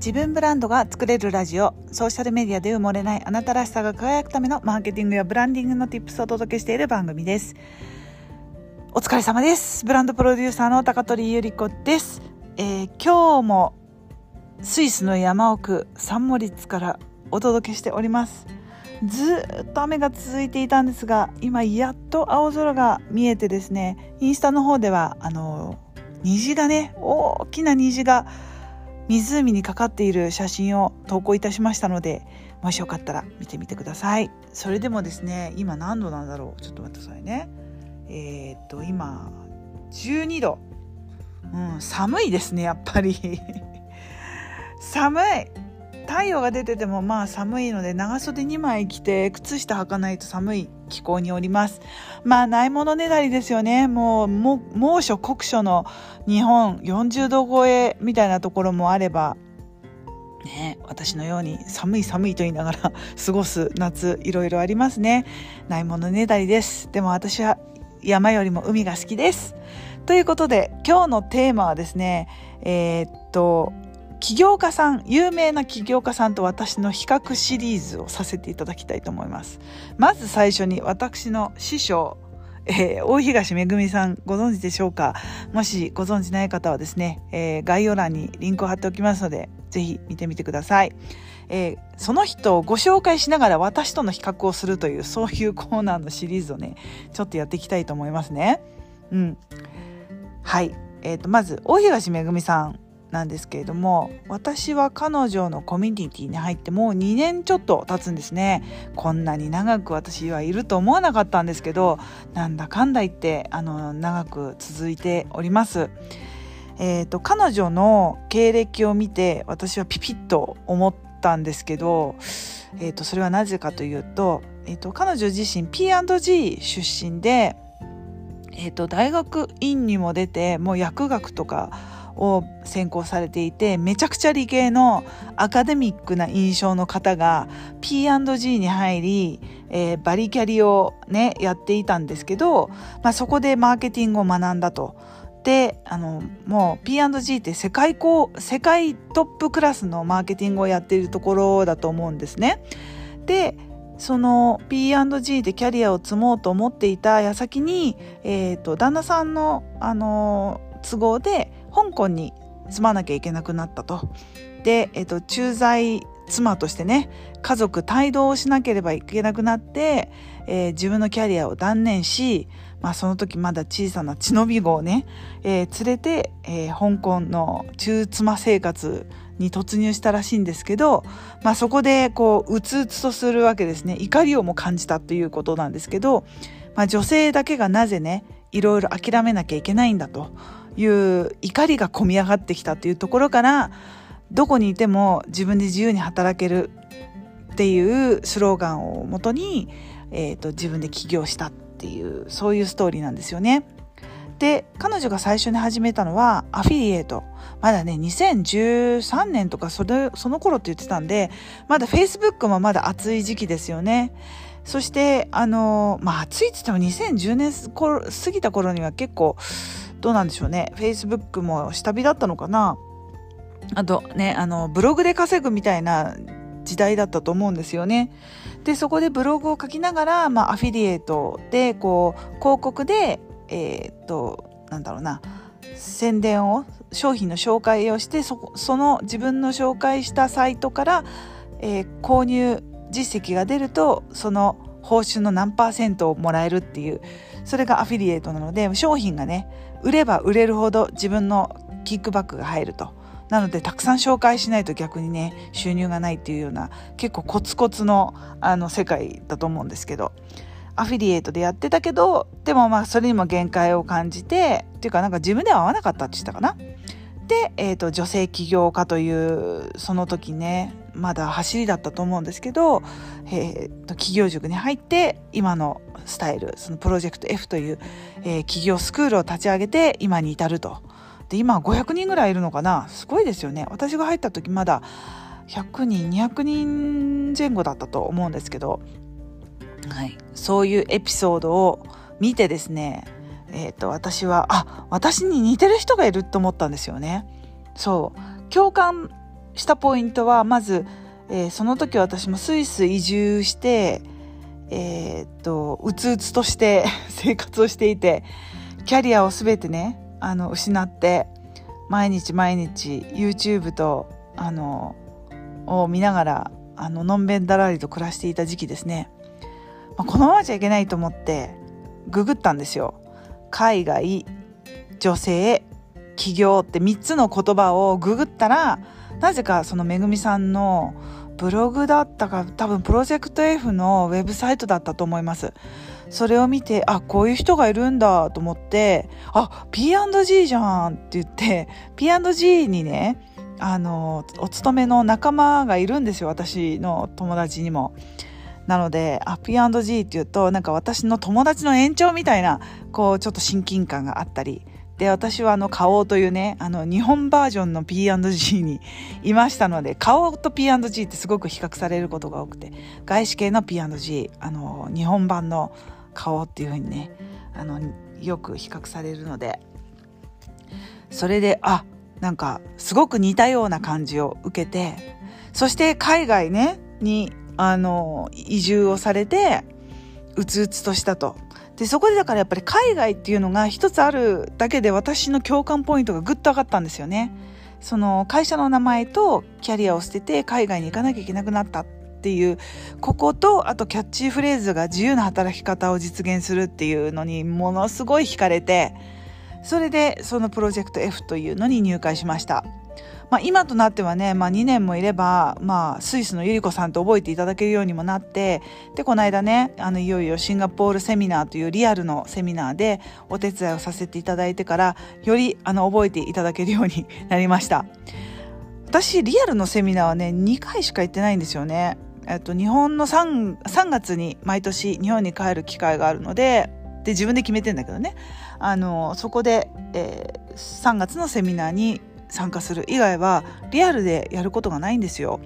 自分ブランドが作れるラジオ。ソーシャルメディアで埋もれないあなたらしさが輝くためのマーケティングやブランディングの tips をお届けしている番組です。お疲れ様です。ブランドプロデューサーの高取ゆり子です、えー、今日もスイスの山奥サンモリッツからお届けしております。ずっと雨が続いていたんですが今やっと青空が見えてですねインスタの方ではあの虹がね大きな虹が湖にかかっている写真を投稿いたしましたのでもしよかったら見てみてください。それでもですね今何度なんだろう？ちょっと待ってくださいね。えー、っと今12度。うん寒いですねやっぱり。寒い。太陽が出ててもまあ寒いので長袖2枚着て靴下履かないと寒い気候におります。まあないものねだりですよね。もう猛暑酷暑の日本40度超えみたいなところもあればね、私のように寒い寒いと言いながら 過ごす夏いろいろありますね。ないものねだりです。でも私は山よりも海が好きです。ということで今日のテーマはですねえー、っと起業家さん、有名な起業家さんと私の比較シリーズをさせていただきたいと思います。まず最初に私の師匠、えー、大東めぐみさんご存知でしょうか？もしご存知ない方はですね、えー、概要欄にリンクを貼っておきますので、ぜひ見てみてください。えー、その人をご紹介しながら私との比較をするという、そういうコーナーのシリーズをね、ちょっとやっていきたいと思いますね。うん。はい。えっ、と、まず、大東めぐみさん。なんですけれども私は彼女のコミュニティに入ってもう2年ちょっと経つんですねこんなに長く私はいると思わなかったんですけどなんだかんだ言ってあの長く続いております。えーと、彼女の経歴を見て私はピピッと思ったんですけど、えーと、それはなぜかというと,、えーと、と彼女自身 P&G 出身で、えー、と大学院にも出てもう薬学とかを専攻されていてめちゃくちゃ理系のアカデミックな印象の方が P&G に入り、えー、バリキャリをねやっていたんですけど、まあ、そこでマーケティングを学んだと。であのもう P&G って世界こう世界トップクラスのマーケティングをやっているところだと思うんですね。でその P&G でキャリアを積もうと思っていた矢先に、えーと、と旦那さんの、あの都合で香港に住まなきゃいけなくなったと。で、えっと、駐在妻としてね家族帯同をしなければいけなくなって、えー、自分のキャリアを断念し、まあ、その時まだ小さな血のび子をね、えー、連れて、えー、香港の中妻生活に突入したらしいんですけど、まあ、そこでこううつうつとするわけですね怒りをも感じたということなんですけど、まあ、女性だけがなぜねいろいろ諦めなきゃいけないんだと。いう怒りが込み上がってきたというところからどこにいても自分で自由に働けるっていうスローガンをもとに、えーと、自分で起業したっていうそういうストーリーなんですよね。で彼女が最初に始めたのはアフィリエイトまだね2013年とかそれその頃って言ってたんでまだ Facebook もまだ熱い時期ですよね。そしてあのまあ暑いっつっても2010年過ぎた頃には結構どうなんでしょうね Facebook も下火だったのかなあとねあのブログで稼ぐみたいな時代だったと思うんですよね。でそこでブログを書きながら、まあ、アフィリエイトでこう広告でえー、っとなんだろうな宣伝を商品の紹介をしてその自分の紹介したサイトから、えー、購入実績が出るとその報酬の何パーセントをもらえるっていうそれがアフィリエイトなので商品がね売れば売れるほど自分のキックバックが入ると。なのでたくさん紹介しないと逆にね収入がないっていうような結構コツコツのあの世界だと思うんですけどアフィリエイトでやってたけどでもまあそれにも限界を感じてっていうかなんか自分では合わなかったって言ったかな。で、えーと、女性起業家というその時ねまだ走りだったと思うんですけど、えーと、企業塾に入って今のスタイルそのプロジェクト F という、えー、企業スクールを立ち上げて今に至ると。で今500人ぐらいいるのかなすごいですよね。私が入った時まだ100人200人前後だったと思うんですけど、はい、そういうエピソードを見てですねえっ、ー、と、私は、あ、私に似てる人がいると思ったんですよね。そう。共感したポイントはまず、えー、その時私もスイス移住してえー、っとうつうつとして 生活をしていてキャリアを全てねあの失って毎日毎日 YouTube とあのを見ながらあののんべんだらりと暮らしていた時期ですね、まあ、このままじゃいけないと思ってググったんですよ。海外女性起業って3つの言葉をググったらなぜかそのめぐみさんのブログだったか多分プロジェクト F のウェブサイトだったと思いますそれを見てあこういう人がいるんだと思ってあ P&G じゃんって言って P&G にねあのお勤めの仲間がいるんですよ私の友達にも。なのであ P&G っていうとなんか私の友達の延長みたいなこうちょっと親近感があったりで私はあの花王というねあの日本バージョンの P&G にいましたので花王と P&G ってすごく比較されることが多くて外資系の P&G あの日本版の花王っていうふうにねあのよく比較されるのでそれであなんかすごく似たような感じを受けてそして海外ねにあの移住をされてうつうつとしたと。でそこでだからやっぱり海外っていうのが一つあるだけで私の共感ポイントがぐっと上がったんですよね。その会社の名前とキャリアを捨てて海外に行かなきゃいけなくなったっていうこことあとキャッチフレーズが自由な働き方を実現するっていうのにものすごい惹かれてそれでそのプロジェクト F というのに入会しました。まあ、今となってはね、まあ、2年もいれば、まあ、スイスのゆり子さんと覚えていただけるようにもなってでこの間ねあのいよいよシンガポールセミナーというリアルのセミナーでお手伝いをさせていただいてからよりあの覚えていただけるようになりました。私リアルのセミナーはね2回しか行ってないんですよね。えっと、日本の 3, 3月に毎年日本に帰る機会があるのでで自分で決めてんだけどね。あのそこで、えー、3月のセミナーに参加する以外はリアルでやることがないんですよ。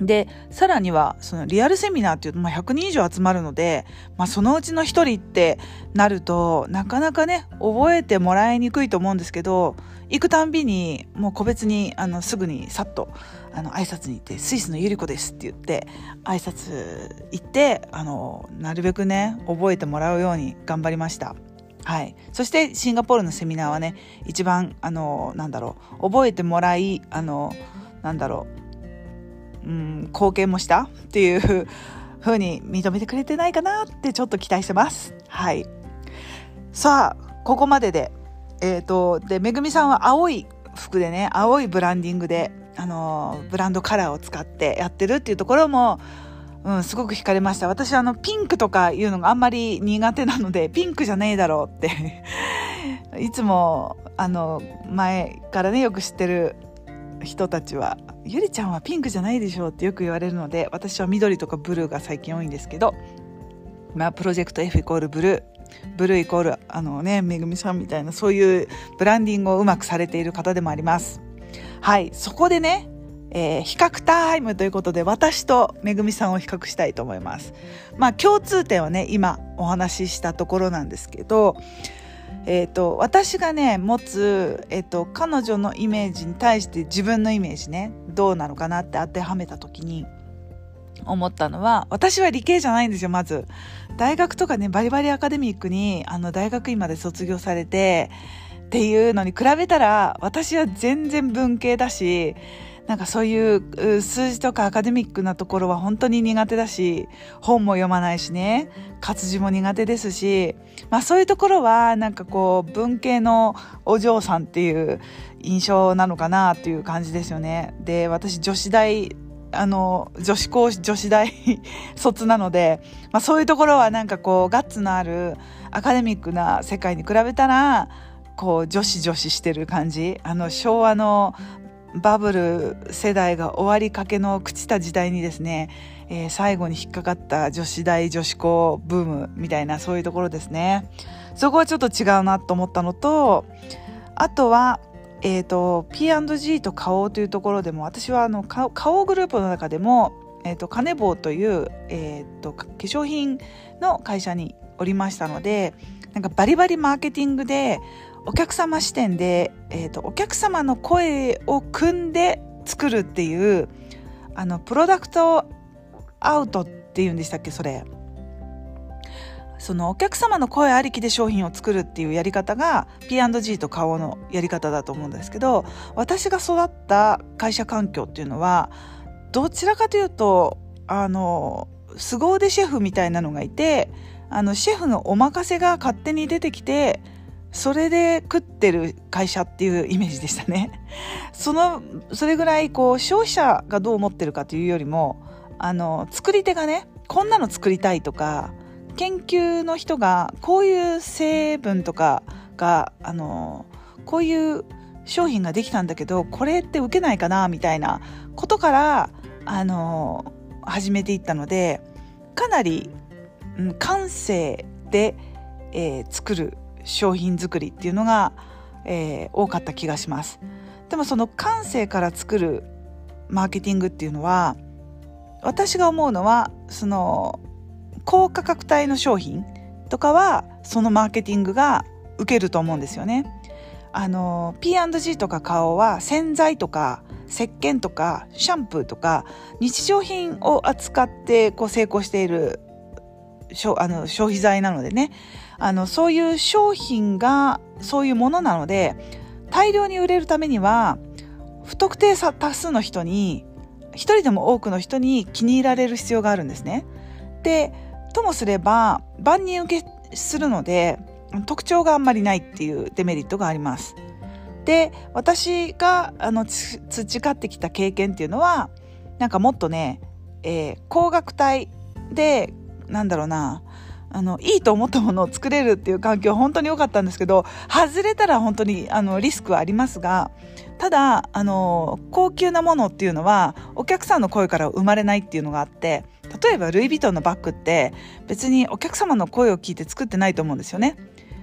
でさらにはそのリアルセミナーっていうと、まあ、100人以上集まるので、まあ、そのうちの1人ってなるとなかなかね覚えてもらいにくいと思うんですけど行くたんびにもう個別にあのすぐにさっとあの挨拶に行って「スイスのゆり子です」って言って挨拶行ってあのなるべくね覚えてもらうように頑張りました。はい、そしてシンガポールのセミナーはね一番あのなんだろう覚えてもらいあのなんだろう、うん、貢献もしたっていう風に認めてくれてないかなってちょっと期待してます。はい、さあここまででえ、ー、とでめぐみさんは青い服でね青いブランディングであのブランドカラーを使ってやってるっていうところもうん、すごく惹かれました。私、あの、ピンクとかいうのがあんまり苦手なので、ピンクじゃねえだろうって いつも、あの、前からね、よく知ってる人たちは、ゆりちゃんはピンクじゃないでしょうってよく言われるので、私は緑とかブルーが最近多いんですけど、まあ、プロジェクト F イコールブルー、ブルーイコール、あのね、めぐみさんみたいな、そういうブランディングをうまくされている方でもあります。はい、そこでね、えー、比較タイムということで私とめぐみさんを比較したいと思います。まあ共通点はね今お話ししたところなんですけど、えーと、私がね持つ、えーと、彼女のイメージに対して自分のイメージねどうなのかなって当てはめた時に思ったのは私は理系じゃないんですよまず。大学とかねバリバリアカデミックにあの大学院まで卒業されてっていうのに比べたら私は全然文系だしなんかそういう数字とかアカデミックなところは本当に苦手だし、本も読まないしね、活字も苦手ですし、まあそういうところはなんかこう文系のお嬢さんっていう印象なのかなっていう感じですよね。で、私女子大あの、女子高、女子大 卒なので、まあそういうところはなんかこう、ガッツのあるアカデミックな世界に比べたら、こう、女子女子してる感じ。あの、昭和のバブル世代が終わりかけの朽ちた時代にですね、えー、最後に引っかかった女子大女子校ブームみたいなそういうところですね。そこはちょっと違うなと思ったのと、あとは、えっ、ー、と、P&G と花王というところでも、私はあの、花王グループの中でも、え、ー、と、カネボウという、えっ、ー、と、化粧品の会社におりましたので、なんかバリバリマーケティングでお客様視点で、えーと、お客様の声を組んで作るっていうあのプロダクトアウトっていうんでしたっけそれ。そのお客様の声ありきで商品を作るっていうやり方が P&G と顔のやり方だと思うんですけど私が育った会社環境っていうのはどちらかというとあの凄腕シェフみたいなのがいてあのシェフのお任せが勝手に出てきてそれで食ってる会社っていうイメージでしたね。そのそれぐらいこう消費者がどう思ってるかというよりもあの作り手がねこんなの作りたいとか研究の人がこういう成分とかがあのこういう商品ができたんだけどこれって受けないかなみたいなことからあの始めていったのでかなり、うん、感性で、えー、作る商品作りっていうのが、えー、多かった気がします。でもその感性から作るマーケティングっていうのは私が思うのはその高価格帯の商品とかはそのマーケティングが受けると思うんですよね。あの P&G とか花王は洗剤とか石鹸とかシャンプーとか日常品を扱ってこう成功しているあの消費財なのでねあのそういう商品がそういうものなので大量に売れるためには不特定多数の人に一人でも多くの人に気に入られる必要があるんですね。でともすれば万人受けするので特徴があんまりないっていうデメリットがあります。で私があの培ってきた経験っていうのはなんかもっとね、えー、高額帯でなんだろうなあのいいと思ったものを作れるっていう環境は本当に良かったんですけど外れたら本当にあのリスクはありますがただあの高級なものっていうのはお客さんの声から生まれないっていうのがあって例えばルイ・ヴィトンのバッグって別にお客様の声を聞いて作ってないと思うんですよね。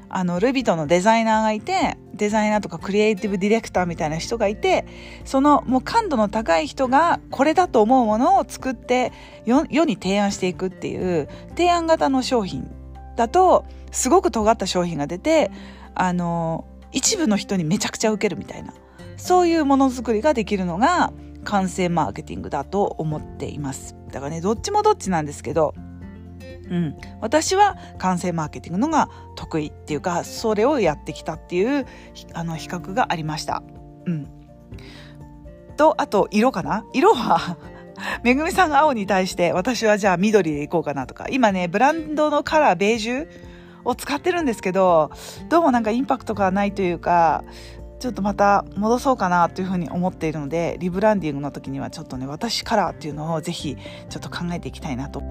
あのルイ・ヴィトのデザイナーがいてデザイナーとかクリエイティブディレクターみたいな人がいてそのもう感度の高い人がこれだと思うものを作って世に提案していくっていう提案型の商品だとすごく尖った商品が出てあの一部の人にめちゃくちゃ受けるみたいなそういうものづくりができるのが完成マーケティングだと思っています。だからね、どっちもどっちなんですけど、うん、私は完成マーケティングのが得意っていうかそれをやってきたっていうあの比較がありました。うん、とあと色かな？色は めぐみさんが青に対して私はじゃあ緑でいこうかなとか。今ねブランドのカラーベージュを使ってるんですけどどうもなんかインパクトがないというかちょっとまた戻そうかなというふうに思っているのでリブランディングの時にはちょっとね私カラーっていうのをぜひちょっと考えていきたいなと。